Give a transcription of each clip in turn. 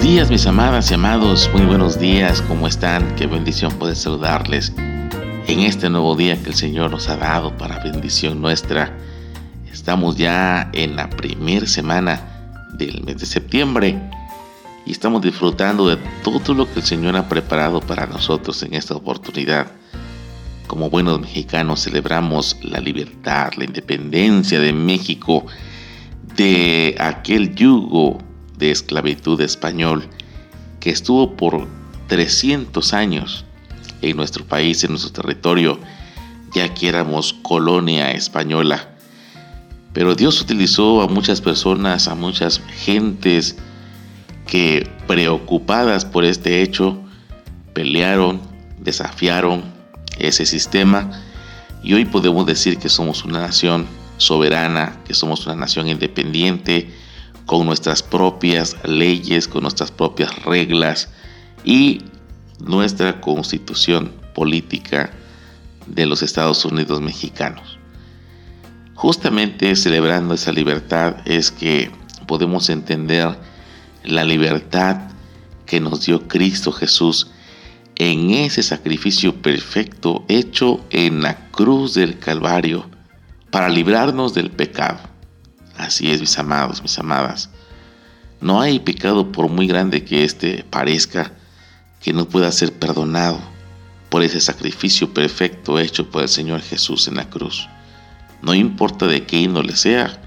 días, mis amadas y amados, muy buenos días, ¿cómo están? Qué bendición poder saludarles en este nuevo día que el Señor nos ha dado para bendición nuestra. Estamos ya en la primera semana del mes de septiembre y estamos disfrutando de todo lo que el Señor ha preparado para nosotros en esta oportunidad. Como buenos mexicanos celebramos la libertad, la independencia de México de aquel yugo de esclavitud español que estuvo por 300 años en nuestro país, en nuestro territorio, ya que éramos colonia española. Pero Dios utilizó a muchas personas, a muchas gentes que preocupadas por este hecho, pelearon, desafiaron ese sistema y hoy podemos decir que somos una nación soberana, que somos una nación independiente, con nuestras propias leyes, con nuestras propias reglas y nuestra constitución política de los Estados Unidos mexicanos. Justamente celebrando esa libertad es que podemos entender la libertad que nos dio Cristo Jesús en ese sacrificio perfecto hecho en la cruz del Calvario para librarnos del pecado. Así es, mis amados, mis amadas. No hay pecado por muy grande que éste parezca que no pueda ser perdonado por ese sacrificio perfecto hecho por el Señor Jesús en la cruz. No importa de qué índole sea,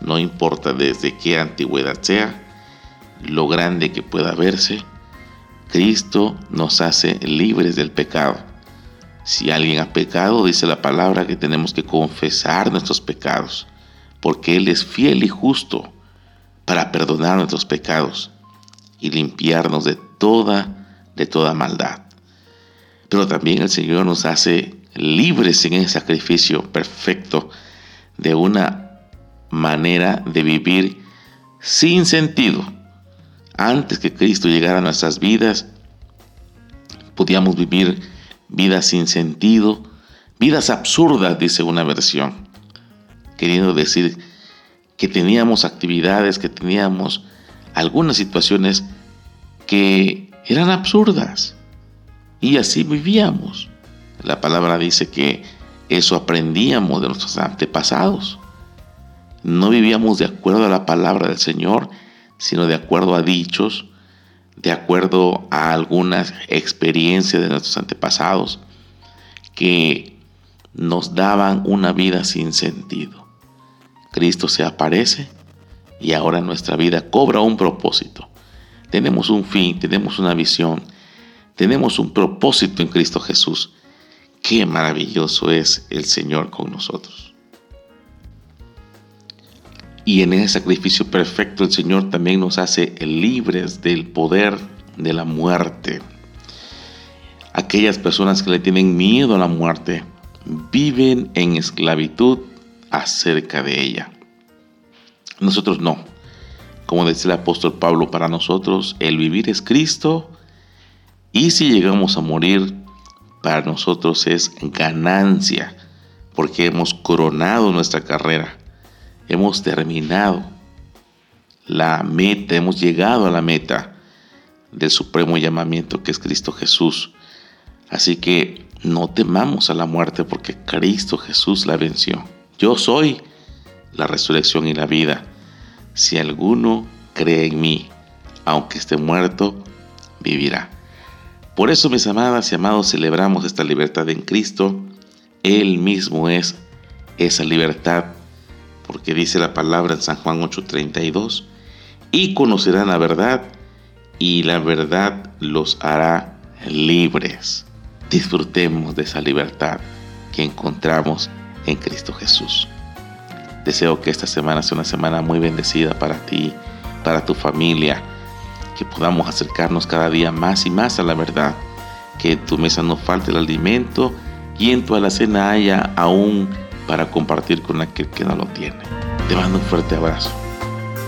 no importa desde qué antigüedad sea, lo grande que pueda verse, Cristo nos hace libres del pecado. Si alguien ha pecado, dice la palabra que tenemos que confesar nuestros pecados porque Él es fiel y justo para perdonar nuestros pecados y limpiarnos de toda, de toda maldad. Pero también el Señor nos hace libres en ese sacrificio perfecto de una manera de vivir sin sentido. Antes que Cristo llegara a nuestras vidas, podíamos vivir vidas sin sentido, vidas absurdas, dice una versión queriendo decir que teníamos actividades, que teníamos algunas situaciones que eran absurdas y así vivíamos. La palabra dice que eso aprendíamos de nuestros antepasados. No vivíamos de acuerdo a la palabra del Señor, sino de acuerdo a dichos, de acuerdo a algunas experiencias de nuestros antepasados que nos daban una vida sin sentido. Cristo se aparece y ahora nuestra vida cobra un propósito. Tenemos un fin, tenemos una visión, tenemos un propósito en Cristo Jesús. Qué maravilloso es el Señor con nosotros. Y en ese sacrificio perfecto el Señor también nos hace libres del poder de la muerte. Aquellas personas que le tienen miedo a la muerte viven en esclavitud acerca de ella. Nosotros no. Como dice el apóstol Pablo, para nosotros el vivir es Cristo y si llegamos a morir, para nosotros es ganancia, porque hemos coronado nuestra carrera, hemos terminado la meta, hemos llegado a la meta del supremo llamamiento que es Cristo Jesús. Así que no temamos a la muerte porque Cristo Jesús la venció. Yo soy la resurrección y la vida. Si alguno cree en mí, aunque esté muerto, vivirá. Por eso, mis amadas y amados, celebramos esta libertad en Cristo. Él mismo es esa libertad, porque dice la palabra en San Juan 8:32, y conocerán la verdad, y la verdad los hará libres. Disfrutemos de esa libertad que encontramos en Cristo Jesús. Deseo que esta semana sea una semana muy bendecida para ti, para tu familia, que podamos acercarnos cada día más y más a la verdad, que en tu mesa no falte el alimento y en tu alacena haya aún para compartir con aquel que no lo tiene. Te mando un fuerte abrazo,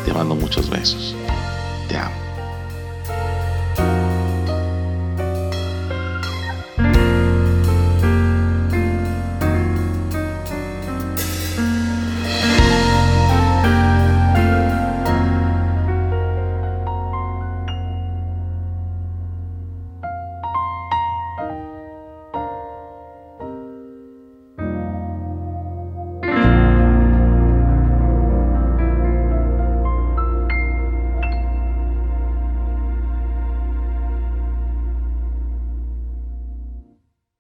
te mando muchos besos, te amo.